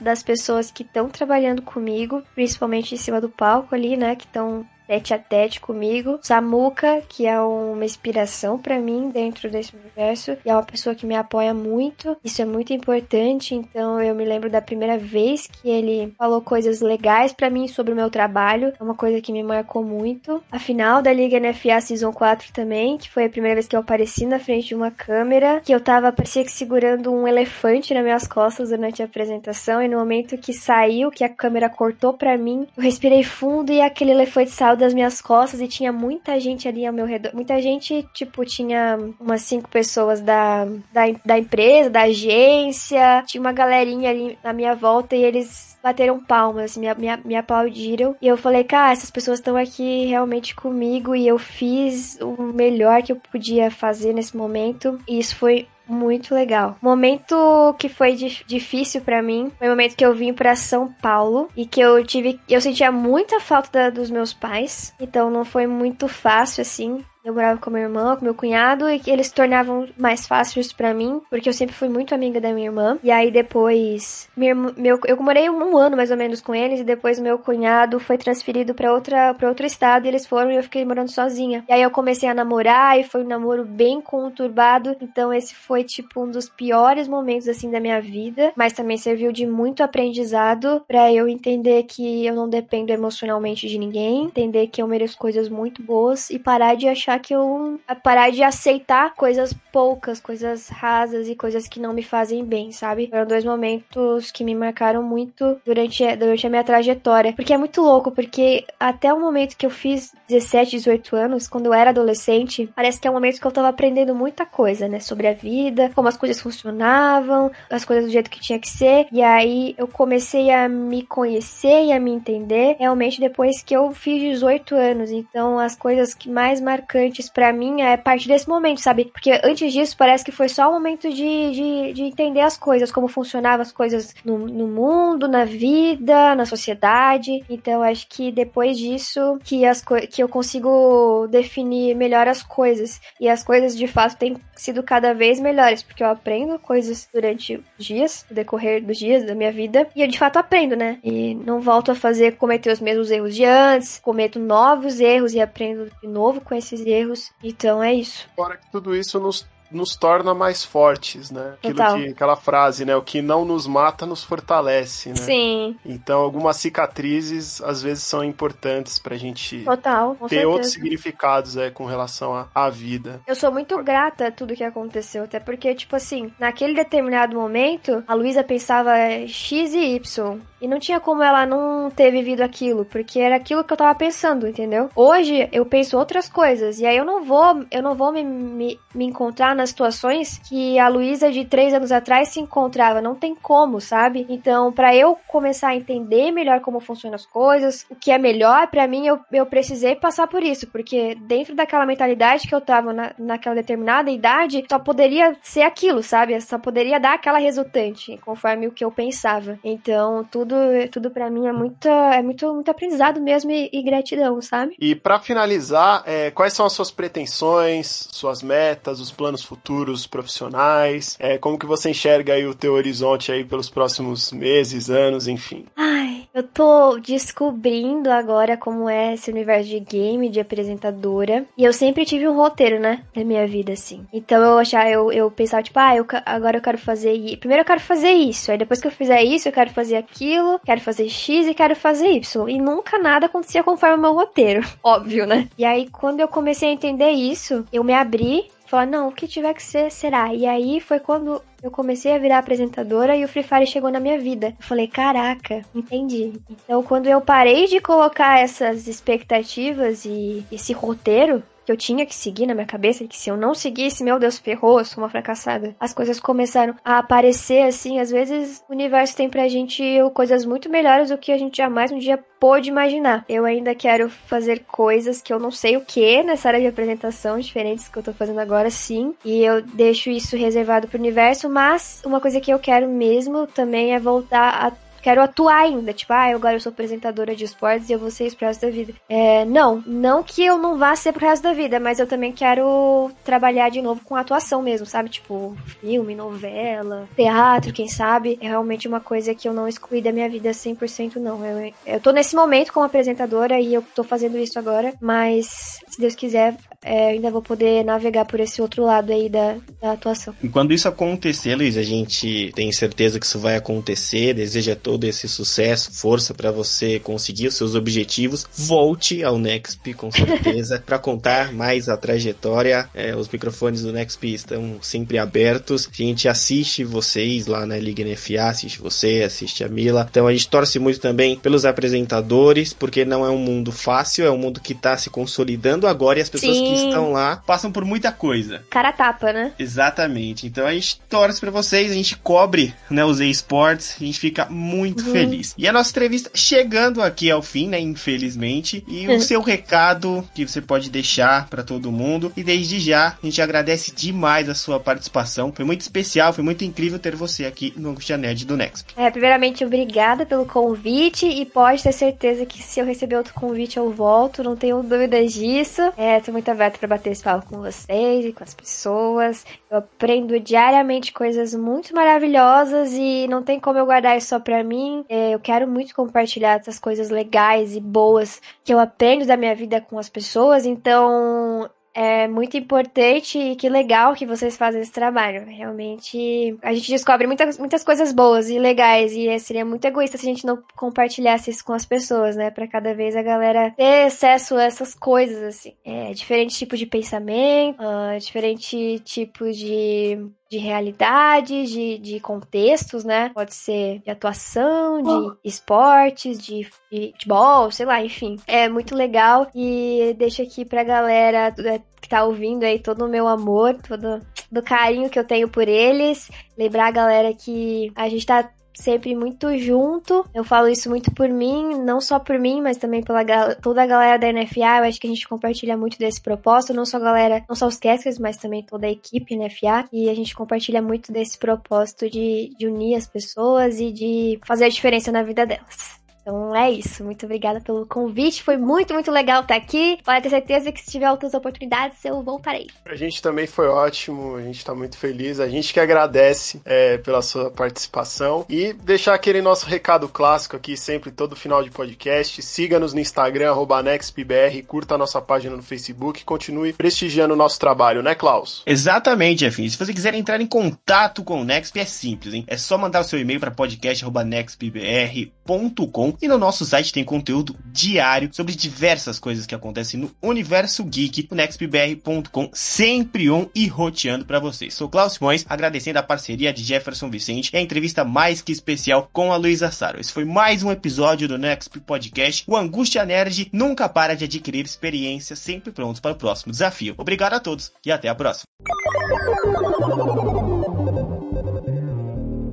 das pessoas que estão trabalhando comigo, principalmente em cima do palco ali, né, que estão tete a tete comigo. Samuca, que é uma inspiração pra mim dentro desse universo, e é uma pessoa que me apoia muito. Isso é muito importante, então eu me lembro da primeira vez que ele falou coisas legais pra mim sobre o meu trabalho. É uma coisa que me marcou muito. A final da Liga NFA Season 4 também, que foi a primeira vez que eu apareci na frente de uma câmera, que eu tava parecia que segurando um elefante nas minhas costas durante a apresentação, e no momento que saiu, que a câmera cortou pra mim, eu respirei fundo e aquele elefante saiu das minhas costas e tinha muita gente ali ao meu redor. Muita gente, tipo, tinha umas cinco pessoas da, da, da empresa, da agência, tinha uma galerinha ali na minha volta e eles bateram palmas, assim, me, me, me aplaudiram. E eu falei, cara, essas pessoas estão aqui realmente comigo e eu fiz o melhor que eu podia fazer nesse momento. E isso foi muito legal. Momento que foi dif- difícil pra mim foi o momento que eu vim pra São Paulo e que eu tive, eu sentia muita falta da- dos meus pais, então não foi muito fácil assim. Eu morava com minha irmã, com meu cunhado, e eles se tornavam mais fáceis pra mim, porque eu sempre fui muito amiga da minha irmã. E aí depois, minha meu, eu morei um ano mais ou menos com eles, e depois meu cunhado foi transferido pra outra para outro estado, e eles foram e eu fiquei morando sozinha. E aí eu comecei a namorar, e foi um namoro bem conturbado, então esse foi tipo um dos piores momentos assim da minha vida, mas também serviu de muito aprendizado pra eu entender que eu não dependo emocionalmente de ninguém, entender que eu mereço coisas muito boas e parar de achar que eu parar de aceitar coisas poucas, coisas rasas e coisas que não me fazem bem, sabe? Foram dois momentos que me marcaram muito durante, durante a minha trajetória, porque é muito louco, porque até o momento que eu fiz 17, 18 anos, quando eu era adolescente, parece que é um momento que eu tava aprendendo muita coisa, né, sobre a vida, como as coisas funcionavam, as coisas do jeito que tinha que ser, e aí eu comecei a me conhecer e a me entender realmente depois que eu fiz 18 anos. Então, as coisas que mais marcantes pra mim é a partir desse momento, sabe? Porque antes disso parece que foi só o momento de, de, de entender as coisas, como funcionavam as coisas no, no mundo, na vida, na sociedade. Então, acho que depois disso que, as que eu consigo definir melhor as coisas. E as coisas de fato têm sido cada vez melhores, porque eu aprendo coisas durante os dias, no decorrer dos dias da minha vida, e eu de fato aprendo, né? E não volto a fazer, cometer os mesmos erros de antes, cometo novos erros e aprendo de novo com esses erros. Então é isso. Que tudo isso nos, nos torna mais fortes, né? Aquilo Total. que, aquela frase, né? O que não nos mata nos fortalece, né? Sim, Então, algumas cicatrizes às vezes são importantes pra gente total, ter certeza. outros significados é, com relação à, à vida. Eu sou muito grata a tudo que aconteceu, até porque, tipo assim, naquele determinado momento, a Luísa pensava X e Y. E não tinha como ela não ter vivido aquilo, porque era aquilo que eu tava pensando, entendeu? Hoje eu penso outras coisas, e aí eu não vou, eu não vou me, me, me encontrar nas situações que a Luísa de três anos atrás se encontrava. Não tem como, sabe? Então, para eu começar a entender melhor como funcionam as coisas, o que é melhor para mim, eu, eu precisei passar por isso, porque dentro daquela mentalidade que eu tava na, naquela determinada idade, só poderia ser aquilo, sabe? Só poderia dar aquela resultante, conforme o que eu pensava. Então, tudo, tudo para mim é muito, é muito, muito aprendizado mesmo e, e gratidão, sabe? E para finalizar, é, quais são as suas pretensões, suas metas, os planos futuros profissionais? É, como que você enxerga aí o teu horizonte aí pelos próximos meses, anos, enfim? Ai, eu tô descobrindo agora como é esse universo de game, de apresentadora. E eu sempre tive um roteiro, né? Na minha vida, assim. Então eu achava, eu, eu pensava, tipo, ah, eu, agora eu quero fazer. Primeiro eu quero fazer isso. Aí depois que eu fizer isso, eu quero fazer aquilo, quero fazer X e quero fazer Y. E nunca nada acontecia conforme o meu roteiro. Óbvio, né? E aí, quando eu comecei a entender isso, eu me abri falar, não, o que tiver que ser, será. E aí foi quando eu comecei a virar apresentadora e o Free Fire chegou na minha vida. Eu falei, caraca, entendi. Então, quando eu parei de colocar essas expectativas e esse roteiro, que eu tinha que seguir na minha cabeça, que se eu não seguisse, meu Deus, ferrou, eu sou uma fracassada. As coisas começaram a aparecer assim, às vezes o universo tem pra gente coisas muito melhores do que a gente jamais um dia pôde imaginar. Eu ainda quero fazer coisas que eu não sei o que nessa área de apresentação, diferentes que eu tô fazendo agora, sim. E eu deixo isso reservado pro universo, mas uma coisa que eu quero mesmo também é voltar a quero atuar ainda. Tipo, ah, agora eu sou apresentadora de esportes e eu vou ser isso pro resto da vida. É, não, não que eu não vá ser pro resto da vida, mas eu também quero trabalhar de novo com atuação mesmo, sabe? Tipo, filme, novela, teatro, quem sabe. É realmente uma coisa que eu não excluí da minha vida 100% não. Eu, eu tô nesse momento como apresentadora e eu tô fazendo isso agora, mas se Deus quiser, é, ainda vou poder navegar por esse outro lado aí da, da atuação. E quando isso acontecer, Luiz, a gente tem certeza que isso vai acontecer, deseja todo esse sucesso, força para você conseguir os seus objetivos. Volte ao Nexp, com certeza, para contar mais a trajetória. É, os microfones do Nexp estão sempre abertos. A gente assiste vocês lá na Liga NFA, assiste você, assiste a Mila. Então a gente torce muito também pelos apresentadores, porque não é um mundo fácil, é um mundo que está se consolidando agora e as pessoas Sim que estão lá passam por muita coisa. Cara tapa, né? Exatamente. Então a gente torce para vocês, a gente cobre né, os esportes, a gente fica muito uhum. feliz. E a nossa entrevista chegando aqui ao fim, né? Infelizmente. E o seu recado que você pode deixar para todo mundo. E desde já, a gente agradece demais a sua participação. Foi muito especial, foi muito incrível ter você aqui no Angustia Nerd do Next. É, primeiramente, obrigada pelo convite. E pode ter certeza que se eu receber outro convite, eu volto. Não tenho dúvidas disso. É, tô muito aberto para bater esse papo com vocês e com as pessoas. Eu aprendo diariamente coisas muito maravilhosas e não tem como eu guardar isso só pra mim. É, eu quero muito compartilhar essas coisas legais e boas que eu aprendo da minha vida com as pessoas. Então, é muito importante e que legal que vocês fazem esse trabalho. Realmente, a gente descobre muitas, muitas coisas boas e legais e seria muito egoísta se a gente não compartilhasse isso com as pessoas, né? Para cada vez a galera ter acesso a essas coisas, assim. É, diferentes tipos de pensamento, uh, diferentes tipos de de realidades, de, de contextos, né? Pode ser de atuação, de esportes, de, de futebol, sei lá, enfim. É muito legal e deixo aqui pra galera é, que tá ouvindo aí todo o meu amor, todo do carinho que eu tenho por eles. Lembrar a galera que a gente tá sempre muito junto. Eu falo isso muito por mim, não só por mim, mas também pela toda a galera da NFA. Eu acho que a gente compartilha muito desse propósito, não só a galera, não só os casters, mas também toda a equipe NFA. E a gente compartilha muito desse propósito de, de unir as pessoas e de fazer a diferença na vida delas. Então é isso. Muito obrigada pelo convite. Foi muito, muito legal estar aqui. Pode ter certeza que se tiver outras oportunidades, eu voltarei. A gente também foi ótimo. A gente está muito feliz. A gente que agradece é, pela sua participação. E deixar aquele nosso recado clássico aqui, sempre todo final de podcast. Siga-nos no Instagram, NextPBR. Curta a nossa página no Facebook. Continue prestigiando o nosso trabalho, né, Klaus? Exatamente, Jefinho. Se você quiser entrar em contato com o Nexp, é simples, hein? É só mandar o seu e-mail para podcast.nextpbr.com E no nosso site tem conteúdo diário sobre diversas coisas que acontecem no universo geek, nextbr.com, sempre on e roteando para vocês. Sou Klaus Simões, agradecendo a parceria de Jefferson Vicente e a entrevista mais que especial com a Luísa Saro. Esse foi mais um episódio do Nextp Podcast. O Angústia Nerd nunca para de adquirir experiências, sempre prontos para o próximo desafio. Obrigado a todos e até a próxima.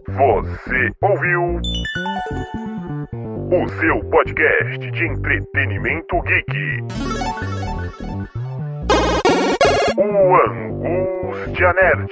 Você ouviu o seu podcast de entretenimento geek. O Angústia Nerd.